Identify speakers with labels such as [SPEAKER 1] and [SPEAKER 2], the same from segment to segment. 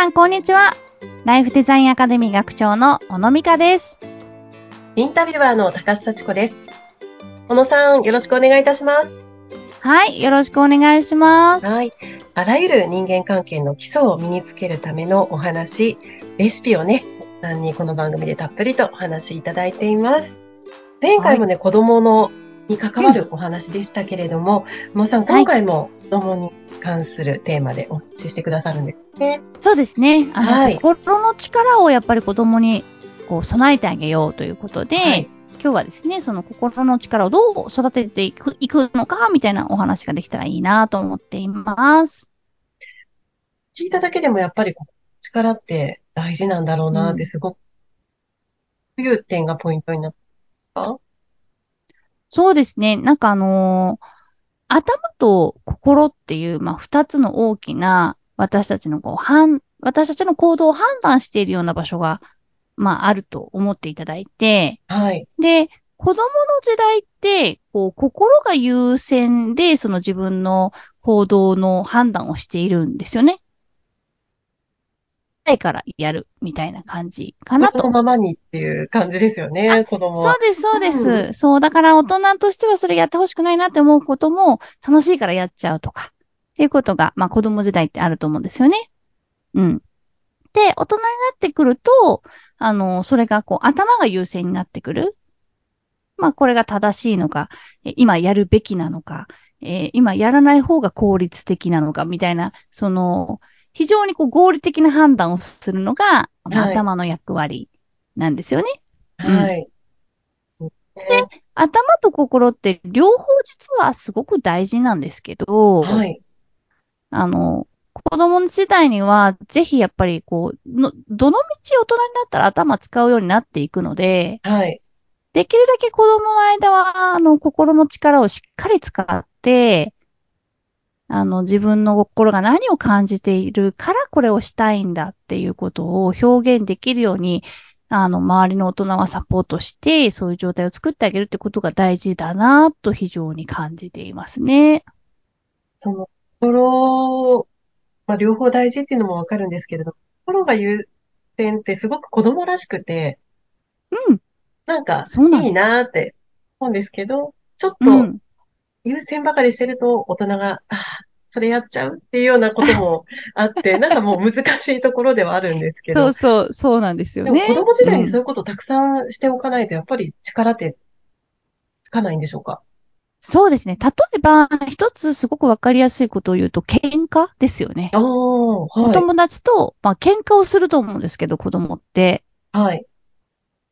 [SPEAKER 1] 皆さん、こんにちは。ライフデザインアカデミー学長の小野美香です。
[SPEAKER 2] インタビュアーの高須幸子です。小野さん、よろしくお願いいたします。
[SPEAKER 1] はい、よろしくお願いします。
[SPEAKER 2] はい。あらゆる人間関係の基礎を身につけるためのお話、レシピをね、何にこの番組でたっぷりとお話しいただいています。前回もね、子供のに関わるお話でしたけれども、小野さん、今回も子供に関するテーマでお話ししてくださるんですね。
[SPEAKER 1] そうですね。あの、
[SPEAKER 2] はい
[SPEAKER 1] 心の力をやっぱり子供にこう備えてあげようということで、
[SPEAKER 2] はい
[SPEAKER 1] 今日はですね、その心の力をどう育てていくいくのか、みたいなお話ができたらいいなと思っています。
[SPEAKER 2] 聞いただけでもやっぱり力って大事なんだろうなってすごく、どういう点がポイントになったか
[SPEAKER 1] そうですね。なんかあのー頭と心っていう、まあ、二つの大きな私たちのこう、判、私たちの行動を判断しているような場所が、まあ、あると思っていただいて、
[SPEAKER 2] はい。
[SPEAKER 1] で、子供の時代って、こう、心が優先で、その自分の行動の判断をしているんですよね。からやる、みたいな感じかなと
[SPEAKER 2] このままにっていう感じですよね、子供は。
[SPEAKER 1] そうです、そうです。
[SPEAKER 2] う
[SPEAKER 1] そう、だから大人としてはそれやってほしくないなって思うことも楽しいからやっちゃうとか、っていうことが、まあ子供時代ってあると思うんですよね。うん。で、大人になってくると、あの、それがこう頭が優先になってくる。まあこれが正しいのか、え今やるべきなのか、えー今やらない方が効率的なのか、みたいな、その、非常にこう合理的な判断をするのが、頭の役割なんですよね。
[SPEAKER 2] はい。で、
[SPEAKER 1] 頭と心って両方実はすごく大事なんですけど、
[SPEAKER 2] はい。
[SPEAKER 1] あの、子供の時代にはぜひやっぱりこう、のどの道大人になったら頭使うようになっていくので、
[SPEAKER 2] はい。
[SPEAKER 1] できるだけ子供の間は、あの、心の力をしっかり使って、あの、自分の心が何を感じているからこれをしたいんだっていうことを表現できるように、あの、周りの大人はサポートして、そういう状態を作ってあげるってことが大事だなと非常に感じていますね。
[SPEAKER 2] その、心、まあ、両方大事っていうのもわかるんですけれど、心が優先ってすごく子供らしくて、
[SPEAKER 1] うん。
[SPEAKER 2] なんかいいなって思うんですけど、ちょっと
[SPEAKER 1] うん。
[SPEAKER 2] 優先ばかりしてると大人が、ああ、それやっちゃうっていうようなこともあって、なんかもう難しいところではあるんですけど
[SPEAKER 1] そう、そう、そうなんですよね。
[SPEAKER 2] 子供時代に
[SPEAKER 1] うん
[SPEAKER 2] そういうことをたくさんしておかないと、やっぱり力ってつかないんでしょうか？
[SPEAKER 1] そうですね。例えば、一つすごくわかりやすいことを言うと、喧嘩ですよね。
[SPEAKER 2] はい。
[SPEAKER 1] 友達と、まあ、喧嘩をすると思うんですけど、子供って。
[SPEAKER 2] はい。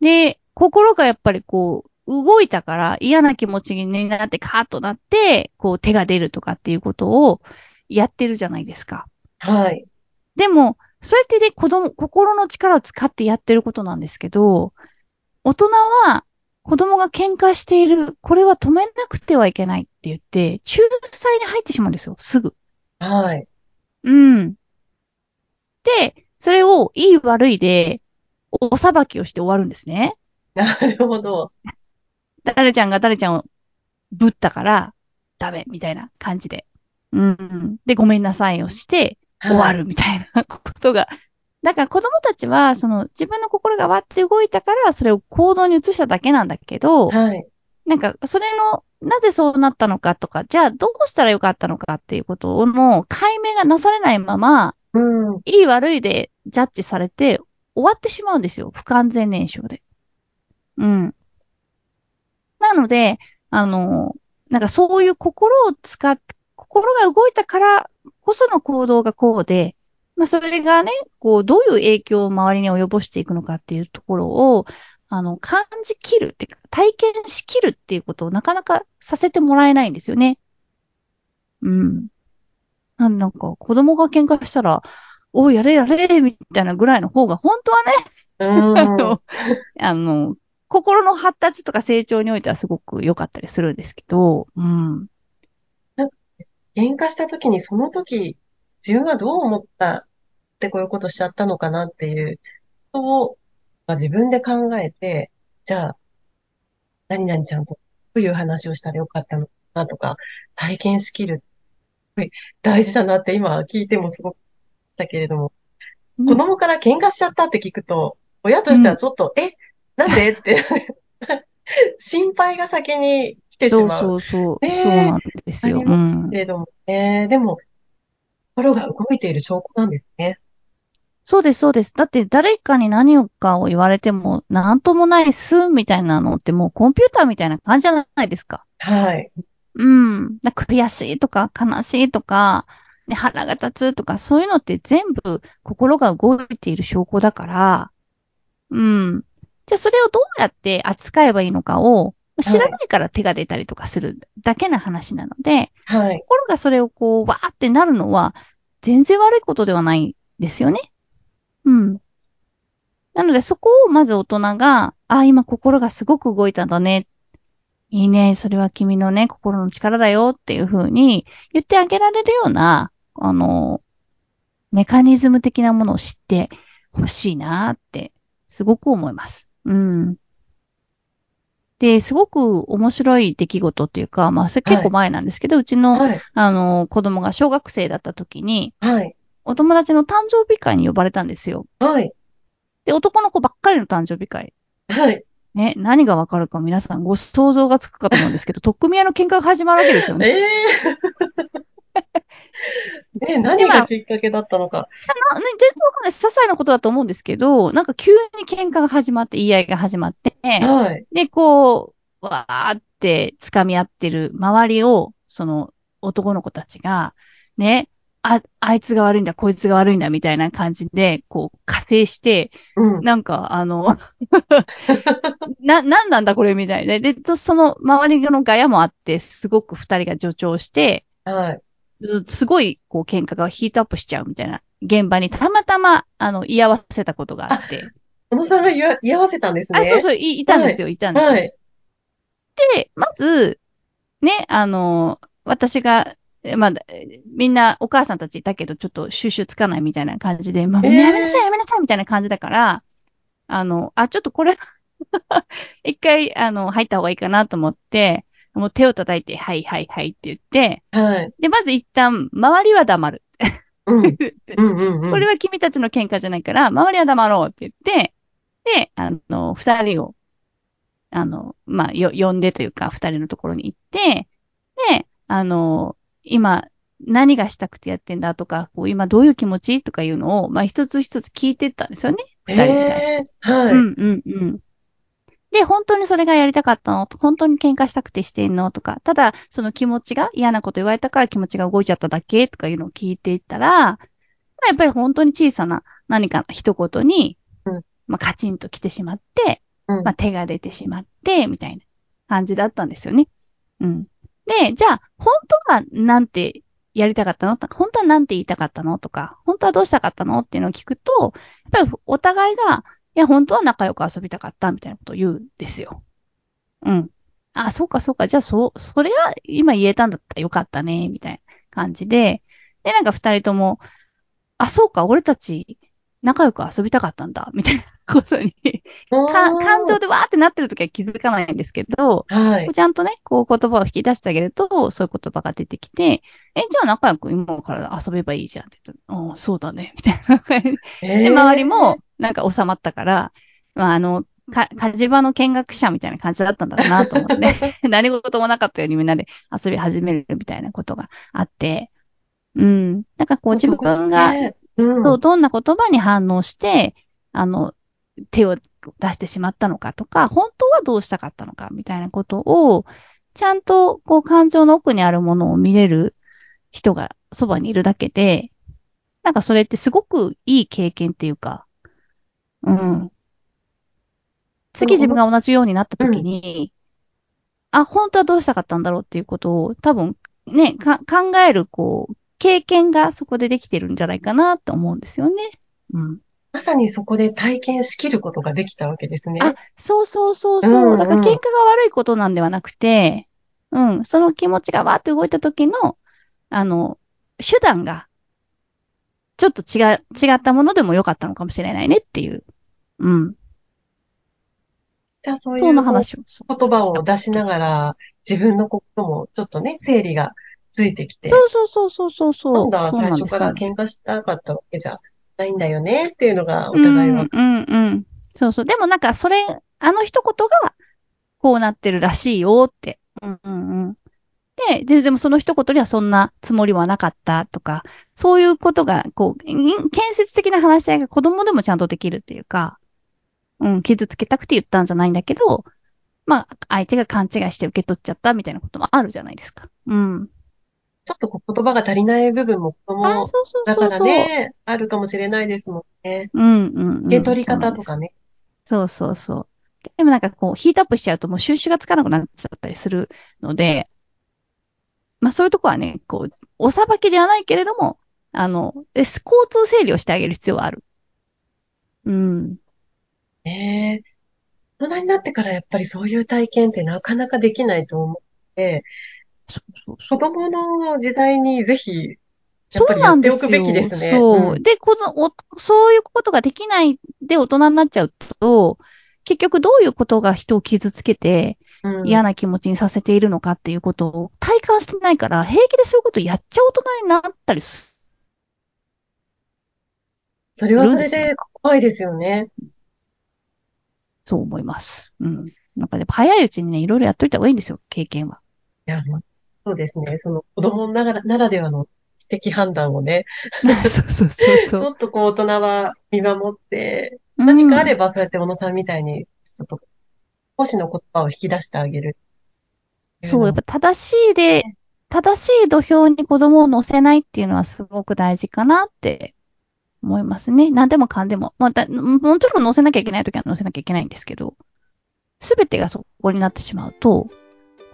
[SPEAKER 1] で、心がやっぱりこう、動いたから嫌な気持ちになってカーッとなって、こう手が出るとかっていうことをやってるじゃないですか。
[SPEAKER 2] はい。
[SPEAKER 1] でも、それってね、子供、心の力を使ってやってることなんですけど、大人は子供が喧嘩している、これは止めなくてはいけないって言って、仲裁に入ってしまうんですよ、すぐ。
[SPEAKER 2] はい。
[SPEAKER 1] うん。で、それをいい悪いで、お裁きをして終わるんですね。
[SPEAKER 2] なるほど。
[SPEAKER 1] 誰ちゃんが誰ちゃんをぶったから、ダメ、みたいな感じで。うん。で、ごめんなさいをして、終わるみたいなことが。だから子供たちは、その自分の心がわって動いたから、それを行動に移しただけなんだけど、
[SPEAKER 2] はい。
[SPEAKER 1] なんか、それの、なぜそうなったのかとか、じゃあどうしたらよかったのかっていうことの解明がなされないまま、
[SPEAKER 2] うん。
[SPEAKER 1] いい悪いでジャッジされて終わってしまうんですよ。不完全燃焼で。うん。なので、あの、なんかそういう心を使っ、心が動いたからこその行動がこうで、まあそれがね、こう、どういう影響を周りに及ぼしていくのかっていうところを、あの、感じきるっていうか、体験しきるっていうことをなかなかさせてもらえないんですよね。うん。なんなんか、子供が喧嘩したら、おい、やれやれ、みたいなぐらいの方が、本当はね、あの、心の発達とか成長においてはすごく良かったりするんですけど、うん。
[SPEAKER 2] 喧嘩した時にその時、自分はどう思ったってこういうことしちゃったのかなっていうことを、まあ、自分で考えて、じゃあ、何々ちゃんとどういう話をしたらよかったのかなとか、体験しきる。大事だなって今聞いてもすごくしたけれども、子供から喧嘩しちゃったって聞くと、親としてはちょっと、え、なんで？って、心配が先に来てし
[SPEAKER 1] そう
[SPEAKER 2] まう。
[SPEAKER 1] そうそう。
[SPEAKER 2] ねえ
[SPEAKER 1] そうなんですよ。うん
[SPEAKER 2] け。れども、えーでも、心が動いている証拠なんですね。
[SPEAKER 1] そうです、そうです。だって誰かに何かを言われても、なんともないすみたいなのってもうコンピューターみたいな感じじゃないですか。
[SPEAKER 2] はい。
[SPEAKER 1] うん。だ悔しいとか悲しいとか、ね、腹が立つとか、そういうのって全部心が動いている証拠だから、うん。じゃあそれをどうやって扱えばいいのかを、知らないから手が出たりとかするだけな話なので、
[SPEAKER 2] はい。
[SPEAKER 1] 心がそれをこう、わーってなるのは、全然悪いことではないんですよね。うん。なので、そこをまず大人が、あ、今心がすごく動いたんだね。いいね。それは君のね、心の力だよっていうふうに言ってあげられるような、あの、メカニズム的なものを知ってほしいなって、すごく思います。うん。で、すごく面白い出来事っていうか、まあ、結構前なんですけど、うちの、
[SPEAKER 2] はい。
[SPEAKER 1] あの、子供が小学生だった時に、
[SPEAKER 2] はい。
[SPEAKER 1] お友達の誕生日会に呼ばれたんですよ。
[SPEAKER 2] はい。
[SPEAKER 1] で、男の子ばっかりの誕生日会。
[SPEAKER 2] はい。
[SPEAKER 1] ね、何がわかるか皆さんご想像がつくかと思うんですけど、取っ組み屋の喧嘩が始まるわけですよね。
[SPEAKER 2] ええ ね何がきっかけだったのか。
[SPEAKER 1] 全然わかんない。些細なことだと思うんですけど、なんか急に喧嘩が始まって、言い合いが始まって、
[SPEAKER 2] はい。
[SPEAKER 1] で、こう、わーって掴み合ってる周りを、その男の子たちが、ね、あ、あいつが悪いんだ、こいつが悪いんだ、みたいな感じで、こう、加勢して、
[SPEAKER 2] うん。
[SPEAKER 1] なんか、あの、な、なんなんだこれみたいな。で、とその周りのガヤもあって、すごく二人が助長して、
[SPEAKER 2] はい。
[SPEAKER 1] うすごい、こう、喧嘩がヒートアップしちゃうみたいな現場にたまたま、あの、居合わせたことがあって。
[SPEAKER 2] 小野さんが居合わせたんですね。
[SPEAKER 1] あ、そうそう、いいたんですよ、いたんですよ。
[SPEAKER 2] はい。
[SPEAKER 1] で、まず、ね、あの、私が、えまあ、みんなお母さんたちいたけど、ちょっと収集つかないみたいな感じで、まあ、
[SPEAKER 2] えー
[SPEAKER 1] やめなさい、やめなさいみたいな感じだから、あの、あ、ちょっとこれ、一回、あの、入った方がいいかなと思って、もう手を叩いて、はい、はい、はいって言って、
[SPEAKER 2] はい。
[SPEAKER 1] で、まず一旦、周りは黙る。
[SPEAKER 2] うん。うんうんうん。
[SPEAKER 1] これは君たちの喧嘩じゃないから、周りは黙ろうって言って、で、あの、二人を、あの、まあ、よ、呼んでというか、二人のところに行って、で、あの、今、何がしたくてやってんだとか、こう、今どういう気持ちとかいうのを、まあ、一つ一つ聞いてったんですよね。二人に対して。
[SPEAKER 2] えーはい。
[SPEAKER 1] うん、うん、うん。で、本当にそれがやりたかったの？と本当に喧嘩したくてしてんの？とか、ただ、その気持ちが嫌なこと言われたから気持ちが動いちゃっただけとかいうのを聞いていったら、まあやっぱり本当に小さな何かの一言に、
[SPEAKER 2] うん。
[SPEAKER 1] まあカチンと来てしまって、
[SPEAKER 2] うん。
[SPEAKER 1] まあ手が出てしまって、みたいな感じだったんですよね。うん。で、じゃあ、本当はなんてやりたかったの？本当はなんて言いたかったの？とか、本当はどうしたかったの？っていうのを聞くと、やっぱりお互いが、いや、本当は仲良く遊びたかったみたいなことを言うんですよ。うん。あ、そうかそうか。じゃあ、そ、それは今言えたんだったらよかったね、みたいな感じで。で、なんか二人とも、あ、そうか、俺たち仲良く遊びたかったんだ、みたいなことに、か感情でわーってなってるときは気づかないんですけど、
[SPEAKER 2] はい。
[SPEAKER 1] ちゃんとね、こう言葉を引き出してあげると、そういう言葉が出てきて、え、じゃあ仲良く今から遊べばいいじゃんって言うん、そうだね、みたいな
[SPEAKER 2] で、
[SPEAKER 1] 周りも、なんか収まったから、まあ、あの、か、火事場の見学者みたいな感じだったんだろうなと思って、何事もなかったようにみんなで遊び始めるみたいなことがあって、うん。なんかこう自分が、
[SPEAKER 2] うん、
[SPEAKER 1] そう、どんな言葉に反応して、あの、手を出してしまったのかとか、本当はどうしたかったのかみたいなことを、ちゃんとこう感情の奥にあるものを見れる人がそばにいるだけで、なんかそれってすごくいい経験っていうか、うん。次自分が同じようになった時に、あ、本当はどうしたかったんだろうっていうことを多分ね、か考えるこう、経験がそこでできてるんじゃないかなって思うんですよね。うん。
[SPEAKER 2] まさにそこで体験しきることができたわけですね。
[SPEAKER 1] あ、そうそうそうそう。
[SPEAKER 2] うんうん
[SPEAKER 1] だから喧嘩が悪いことなんではなくて、うん、その気持ちがわーって動いた時の、あの、手段が、ちょっと違う、違ったものでもよかったのかもしれないねっていう。うん。
[SPEAKER 2] じゃあそういう
[SPEAKER 1] 話を。
[SPEAKER 2] 言葉を出しながら、自分の心もちょっとね、整理がついてきて、
[SPEAKER 1] そうそうそうそうそう。
[SPEAKER 2] 今度は最初から喧嘩したかったわけじゃないんだよねっていうのがお互いは。
[SPEAKER 1] うん、うん、うん。そうそう。でもなんか、それ、あの一言が、こうなってるらしいよって。うん、うん、うん。で、で、でもその一言にはそんなつもりはなかったとか、そういうことが、こう、ん建設的な話し合いが子供でもちゃんとできるっていうか、うん、傷つけたくて言ったんじゃないんだけど、まあ、相手が勘違いして受け取っちゃったみたいなこともあるじゃないですか。うん。
[SPEAKER 2] ちょっとこう言葉が足りない部分も子
[SPEAKER 1] あ、
[SPEAKER 2] 供だから。ね、あるかもしれないですもんね。
[SPEAKER 1] うん、うん、うん。
[SPEAKER 2] 受け取り方とかね。
[SPEAKER 1] そうそうそう。でもなんかこう、ヒートアップしちゃうともう収集がつかなくなっちゃったりするので、まあそういうとこはね、こう、おさばきではないけれども、あの、え交通整理をしてあげる必要はある。うん。
[SPEAKER 2] ねえ大人になってからやっぱりそういう体験ってなかなかできないと思って、子供の時代にぜひ、
[SPEAKER 1] そう
[SPEAKER 2] りやっておく
[SPEAKER 1] なんですよ。
[SPEAKER 2] べきですね。
[SPEAKER 1] そう。
[SPEAKER 2] ん
[SPEAKER 1] で、このお、そういうことができないで大人になっちゃうと、結局どういうことが人を傷つけて
[SPEAKER 2] うん
[SPEAKER 1] 嫌な気持ちにさせているのかっていうことを体感してないから、平気でそういうことやっちゃう大人になったりす
[SPEAKER 2] それはそれ
[SPEAKER 1] で
[SPEAKER 2] 怖いですよね。
[SPEAKER 1] そう思います。うん。なんかでも早いうちにね、いろいろやっといた方がいいんですよ、経験は。
[SPEAKER 2] いや、そうですね。その子供ながらならではの知的判断をね、
[SPEAKER 1] そうそうそう
[SPEAKER 2] ち
[SPEAKER 1] そう。
[SPEAKER 2] ょっとこう大人は見守って、
[SPEAKER 1] うん
[SPEAKER 2] 何かあればそうやって小野さんみたいに、ちょっと少しの言葉を引き出してあげる。
[SPEAKER 1] そう、やっぱ正しいで、正しい土俵に子供を乗せないっていうのはすごく大事かなって思いますね。何でもかんでも。まあ、だもちろん乗せなきゃいけないときは乗せなきゃいけないんですけど、すべてがそこになってしまうと、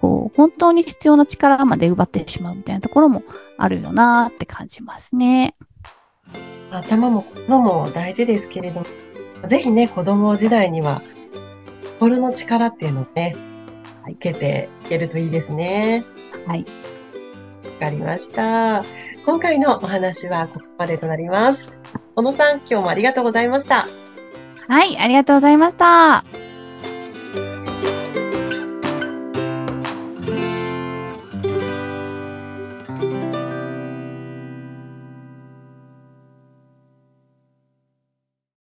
[SPEAKER 1] こう、本当に必要な力まで奪ってしまうみたいなところもあるよなーって感じますね。
[SPEAKER 2] 頭も心も大事ですけれども、ぜひね、子供時代には、心の力っていうのをね、受けていけるといいですね。
[SPEAKER 1] はい。
[SPEAKER 2] わかりました。今回のお話はここまでとなります。小野さん、今日もありがとうございました。
[SPEAKER 1] はい、ありがとうございました。